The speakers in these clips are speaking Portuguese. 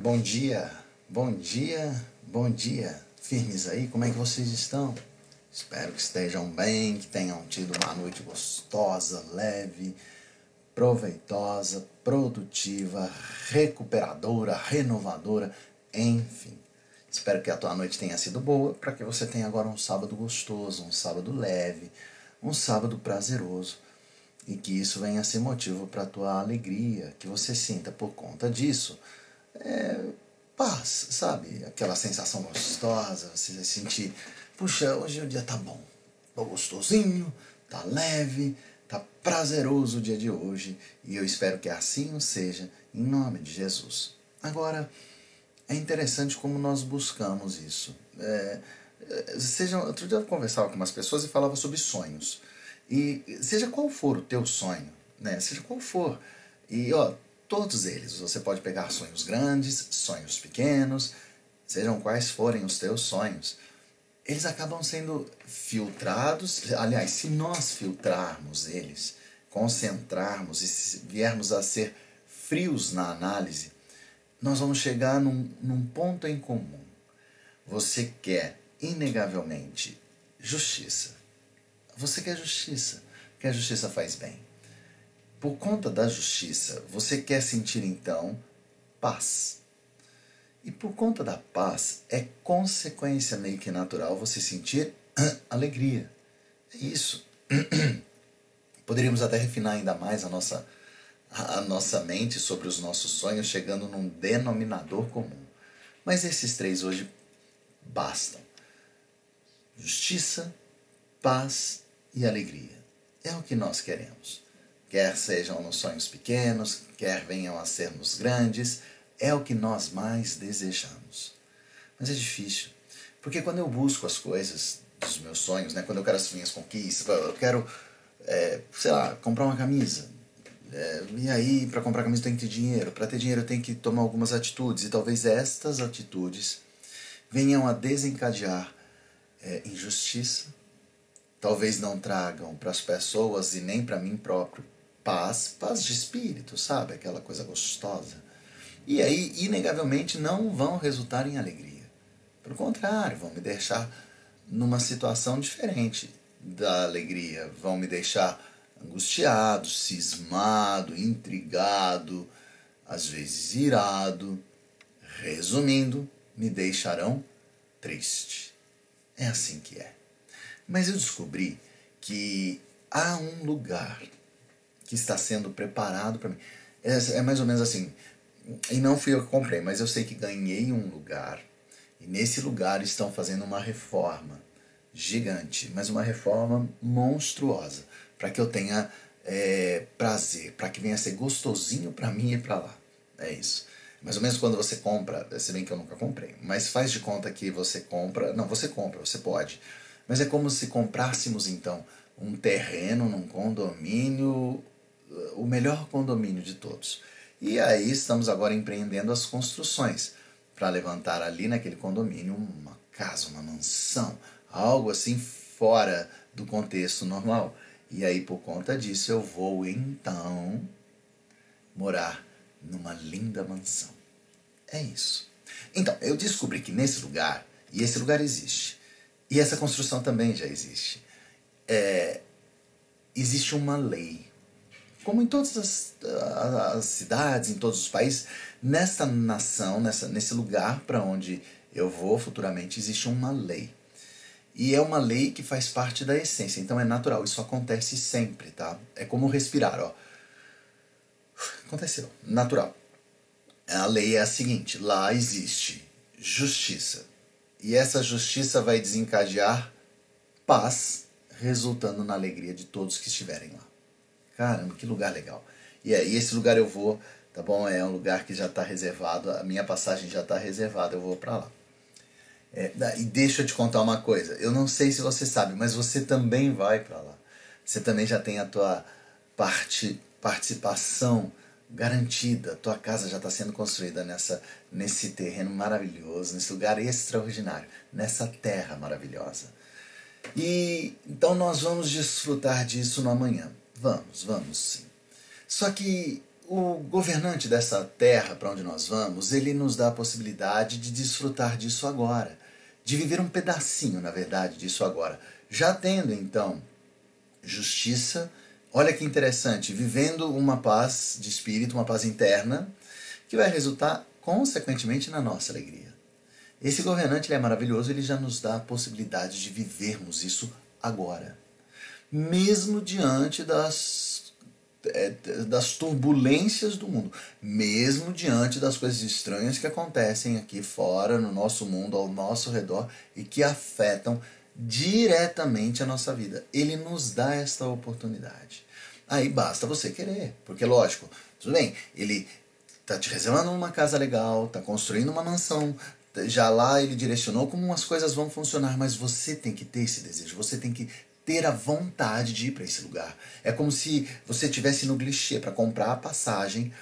Bom dia, bom dia, bom dia. Firmes aí, como é que vocês estão? Espero que estejam bem, que tenham tido uma noite gostosa, leve, proveitosa, produtiva, recuperadora, renovadora, enfim. Espero que a tua noite tenha sido boa, para que você tenha agora um sábado gostoso, um sábado leve, um sábado prazeroso e que isso venha a ser motivo para a tua alegria, que você sinta por conta disso é, paz, sabe? Aquela sensação gostosa, você vai sentir, puxa, hoje o dia tá bom, tá gostosinho, tá leve, tá prazeroso o dia de hoje e eu espero que assim o seja, em nome de Jesus. Agora, é interessante como nós buscamos isso. É, é seja, outro dia eu conversava com umas pessoas e falava sobre sonhos. E seja qual for o teu sonho, né? Seja qual for. E ó, todos eles, você pode pegar sonhos grandes, sonhos pequenos, sejam quais forem os teus sonhos, eles acabam sendo filtrados. Aliás, se nós filtrarmos eles, concentrarmos e viermos a ser frios na análise, nós vamos chegar num, num ponto em comum. Você quer, inegavelmente, justiça. Você quer justiça, porque a justiça faz bem. Por conta da justiça, você quer sentir então paz. E por conta da paz, é consequência meio que natural você sentir alegria. É isso. Poderíamos até refinar ainda mais a nossa, a nossa mente sobre os nossos sonhos, chegando num denominador comum. Mas esses três hoje bastam: justiça, paz e alegria. É o que nós queremos. Quer sejam nos sonhos pequenos, quer venham a ser nos grandes, é o que nós mais desejamos. Mas é difícil, porque quando eu busco as coisas dos meus sonhos, né, quando eu quero as minhas conquistas, eu quero, é, sei lá, comprar uma camisa. É, e aí, para comprar camisa, tem que ter dinheiro. Para ter dinheiro, tem que tomar algumas atitudes. E talvez estas atitudes venham a desencadear é, injustiça, talvez não tragam para as pessoas e nem para mim próprio paz, paz de espírito, sabe? Aquela coisa gostosa. E aí, inegavelmente, não vão resultar em alegria. Pelo contrário, vão me deixar numa situação diferente da alegria. Vão me deixar angustiado, cismado, intrigado, às vezes irado. Resumindo, me deixarão triste. É assim que é. Mas eu descobri que há um lugar que está sendo preparado para mim. É, é, mais ou menos assim. E não fui eu que comprei, mas eu sei que ganhei um lugar. E nesse lugar estão fazendo uma reforma gigante, mas uma reforma monstruosa, para que eu tenha é, prazer, para que venha ser gostosinho para mim ir para lá. É isso. Mais ou menos quando você compra, se bem que eu nunca comprei, mas faz de conta que você compra. Não, você compra, você pode mas é como se comprássemos então um terreno num condomínio, o melhor condomínio de todos. E aí estamos agora empreendendo as construções para levantar ali naquele condomínio uma casa, uma mansão, algo assim fora do contexto normal. E aí por conta disso eu vou então morar numa linda mansão. É isso. Então, eu descobri que nesse lugar, e esse lugar existe, e essa construção também já existe. É, existe uma lei. Como em todas as, as, cidades, em todos os países, nessa nação, nessa, nesse lugar para onde eu vou futuramente, existe uma lei. E é uma lei que faz parte da essência, então é natural, isso acontece sempre, tá? É como respirar, ó. Aconteceu, natural. A lei é a seguinte: lá existe justiça, e essa justiça vai desencadear paz, resultando na alegria de todos que estiverem lá. Caramba, que lugar legal. E aí, esse lugar eu vou, tá bom? É um lugar que já está reservado, a minha passagem já está reservada, eu vou para lá. É, e deixa eu te contar uma coisa, eu não sei se você sabe, mas você também vai para lá. Você também já tem a tua parte, participação garantida. Tua casa já está sendo construída nessa, nesse terreno maravilhoso, nesse lugar extraordinário, nessa terra maravilhosa. E então nós vamos desfrutar disso no amanhã. Vamos, vamos sim. Só que o governante dessa terra para onde nós vamos, ele nos dá a possibilidade de desfrutar disso agora, de viver um pedacinho, na verdade, disso agora. Já tendo então justiça, olha que interessante, vivendo uma paz de espírito, uma paz interna, que vai resultar consequentemente na nossa alegria. Esse governante ele é maravilhoso, ele já nos dá a possibilidade de vivermos isso agora. Mesmo diante das, é, das turbulências do mundo, mesmo diante das coisas estranhas que acontecem aqui fora, no nosso mundo, ao nosso redor e que afetam diretamente a nossa vida. Ele nos dá esta oportunidade. Aí basta você querer, porque lógico, tudo bem, ele está te reservando uma casa legal, está construindo uma mansão, já lá ele direcionou como as coisas vão funcionar, mas você tem que ter esse desejo, você tem que ter a vontade de ir para esse lugar. É como se você tivesse no clichê para comprar a passagem,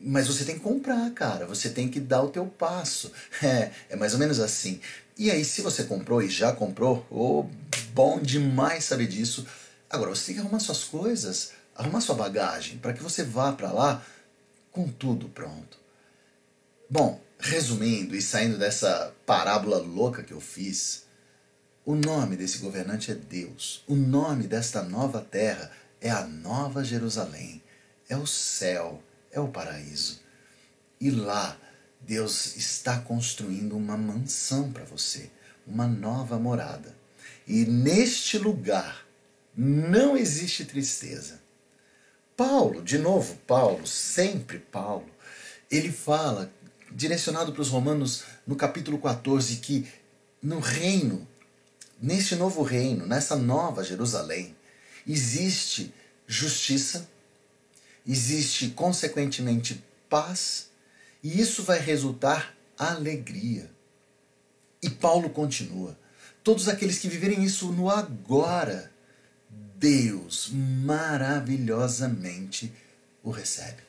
mas você tem que comprar, cara. Você tem que dar o teu passo. É, é mais ou menos assim. E aí, se você comprou e já comprou, oh, bom demais saber disso. Agora, você tem que arrumar suas coisas, arrumar sua bagagem, para que você vá para lá com tudo pronto. Bom, resumindo e saindo dessa parábola louca que eu fiz, o nome desse governante é Deus. O nome desta nova terra é a Nova Jerusalém. É o céu, é o paraíso. E lá, Deus está construindo uma mansão para você, uma nova morada. E neste lugar não existe tristeza. Paulo, de novo, Paulo, sempre Paulo, ele fala direcionado para os romanos no capítulo 14 que no reino, neste novo reino, nessa nova Jerusalém, existe justiça, existe consequentemente paz, e isso vai resultar alegria. E Paulo continua: todos aqueles que viverem isso no agora, Deus maravilhosamente o recebe.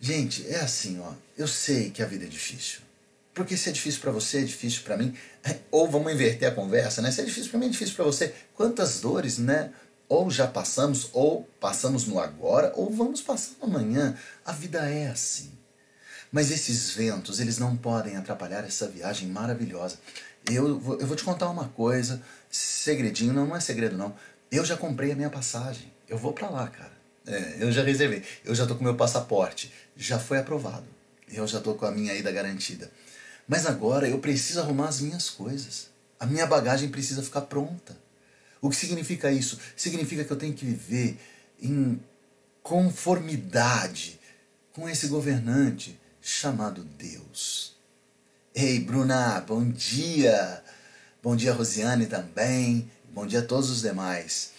Gente, é assim, ó. Eu sei que a vida é difícil. Porque se é difícil para você, é difícil para mim. Ou vamos inverter a conversa, né? Se é difícil para mim, é difícil para você. Quantas dores, né? Ou já passamos, ou passamos no agora, ou vamos passar no amanhã. A vida é assim. Mas esses ventos, eles não podem atrapalhar essa viagem maravilhosa. Eu, eu vou te contar uma coisa, segredinho, não, não é segredo não. Eu já comprei a minha passagem. Eu vou para lá, cara. É, eu já reservei. Eu já tô com meu passaporte. Já foi aprovado. Eu já tô com a minha ida garantida. Mas agora eu preciso arrumar as minhas coisas. A minha bagagem precisa ficar pronta. O que significa isso? Significa que eu tenho que viver em conformidade com esse governante chamado Deus. Ei, Bruna, bom dia! Bom dia, Rosiane também. Bom dia a todos os demais.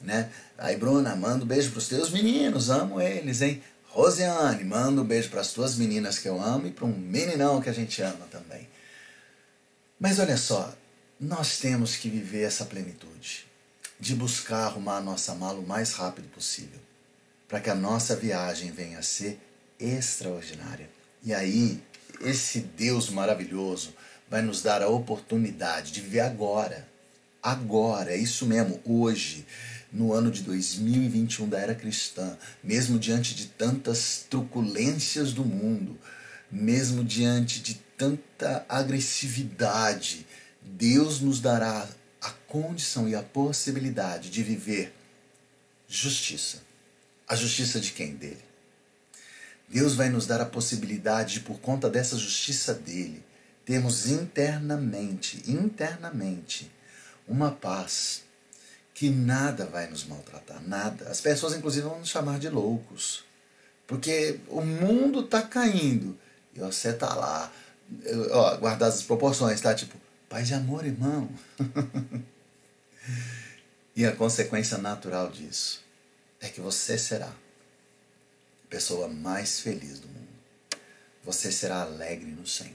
Né? Aí, Bruna, manda um beijo os teus meninos, amo eles, hein? Rosiane, manda um beijo para as tuas meninas que eu amo e para um meninão que a gente ama também. Mas olha só, nós temos que viver essa plenitude, de buscar arrumar a nossa mala o mais rápido possível, para que a nossa viagem venha a ser extraordinária. E aí, esse Deus maravilhoso vai nos dar a oportunidade de viver agora. Agora, é isso mesmo, hoje no ano de 2021 da era cristã, mesmo diante de tantas truculências do mundo, mesmo diante de tanta agressividade, Deus nos dará a condição e a possibilidade de viver justiça. A justiça de quem? Dele. Deus vai nos dar a possibilidade de, por conta dessa justiça dele, termos internamente, internamente, uma paz que nada vai nos maltratar, nada. As pessoas, inclusive, vão nos chamar de loucos. Porque o mundo está caindo e você está lá, ó, guardadas as proporções, tá? Tipo, paz e amor, irmão. e a consequência natural disso é que você será a pessoa mais feliz do mundo. Você será alegre no Senhor.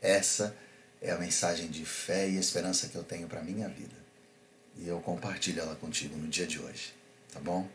Essa é a mensagem de fé e esperança que eu tenho para minha vida e eu compartilho ela contigo no dia de hoje, tá bom?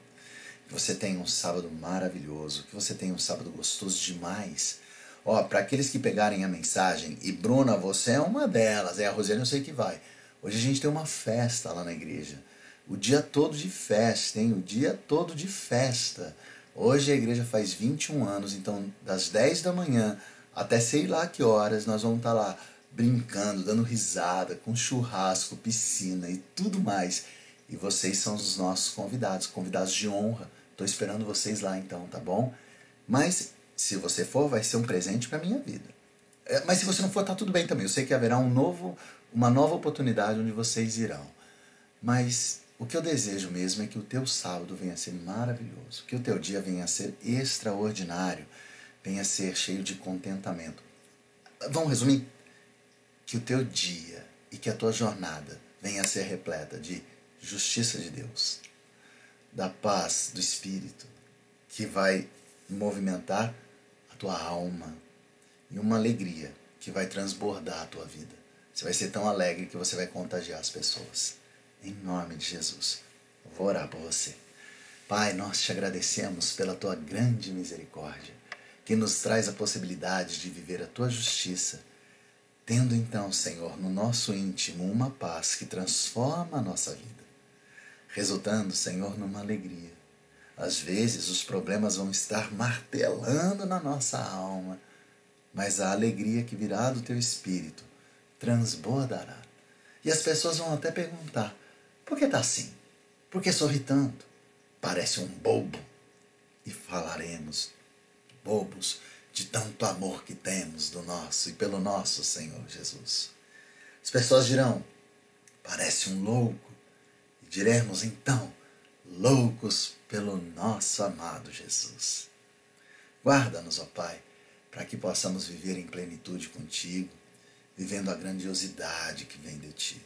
Que você tenha um sábado maravilhoso, que você tenha um sábado gostoso demais. Ó, para aqueles que pegarem a mensagem, e Bruna, você é uma delas, é a Rosiane, eu sei que vai. Hoje a gente tem uma festa lá na igreja. O dia todo de festa, hein? O dia todo de festa. Hoje a igreja faz 21 anos, então das 10 da manhã até sei lá que horas nós vamos estar lá brincando, dando risada, com churrasco, piscina e tudo mais. E vocês são os nossos convidados, convidados de honra. Estou esperando vocês lá então, tá bom? Mas se você for, vai ser um presente para minha vida. É, mas se você não for, tá tudo bem também. Eu sei que haverá um novo, uma nova oportunidade onde vocês irão. Mas o que eu desejo mesmo é que o teu sábado venha a ser maravilhoso, que o teu dia venha a ser extraordinário, venha a ser cheio de contentamento. Vamos resumir? Que o teu dia e que a tua jornada venha a ser repleta de justiça de Deus, da paz do Espírito, que vai movimentar a tua alma e uma alegria que vai transbordar a tua vida. Você vai ser tão alegre que você vai contagiar as pessoas. Em nome de Jesus, eu vou orar por você. Pai, nós te agradecemos pela tua grande misericórdia, que nos traz a possibilidade de viver a tua justiça, tendo então, Senhor, no nosso íntimo uma paz que transforma a nossa vida, resultando, Senhor, numa alegria. Às vezes os problemas vão estar martelando na nossa alma, mas a alegria que virá do teu espírito transbordará. E as pessoas vão até perguntar: por que está assim? Por que sorri tanto? Parece um bobo. E falaremos, bobos, de tanto amor que temos do nosso e pelo nosso Senhor Jesus. As pessoas dirão, parece um louco. E diremos então, loucos pelo nosso amado Jesus. Guarda-nos, ó Pai, para que possamos viver em plenitude contigo, vivendo a grandiosidade que vem de ti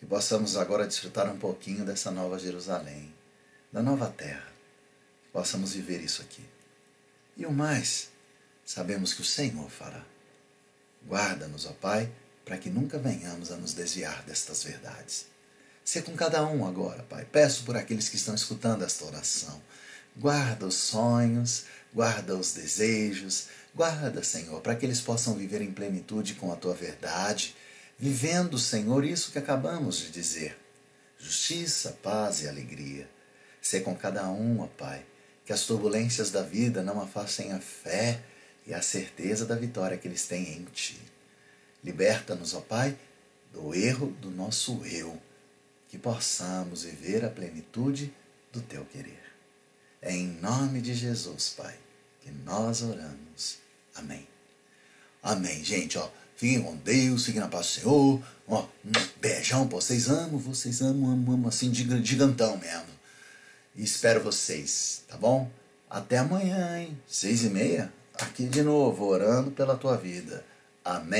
que possamos agora desfrutar um pouquinho dessa nova Jerusalém, da nova terra, que possamos viver isso aqui. E o mais, sabemos que o Senhor fará. Guarda-nos, ó Pai, para que nunca venhamos a nos desviar destas verdades. Ser com cada um agora, Pai. Peço por aqueles que estão escutando esta oração. Guarda os sonhos, guarda os desejos, guarda, Senhor, para que eles possam viver em plenitude com a tua verdade vivendo, Senhor, isso que acabamos de dizer: justiça, paz e alegria. Ser com cada um, ó Pai, que as turbulências da vida não afastem a fé e a certeza da vitória que eles têm em Ti. Liberta-nos, ó Pai, do erro do nosso eu, que possamos viver a plenitude do Teu querer. É em nome de Jesus, Pai, que nós oramos. Amém. Amém, gente, ó. Fiquem com Deus, fiquem na paz do Senhor. Ó, um beijão pra vocês. Amo, vocês amam, amo, amo, assim, gigantão mesmo. E espero vocês, tá bom? Até amanhã, hein? Seis e meia, aqui de novo, orando pela tua vida. Amém.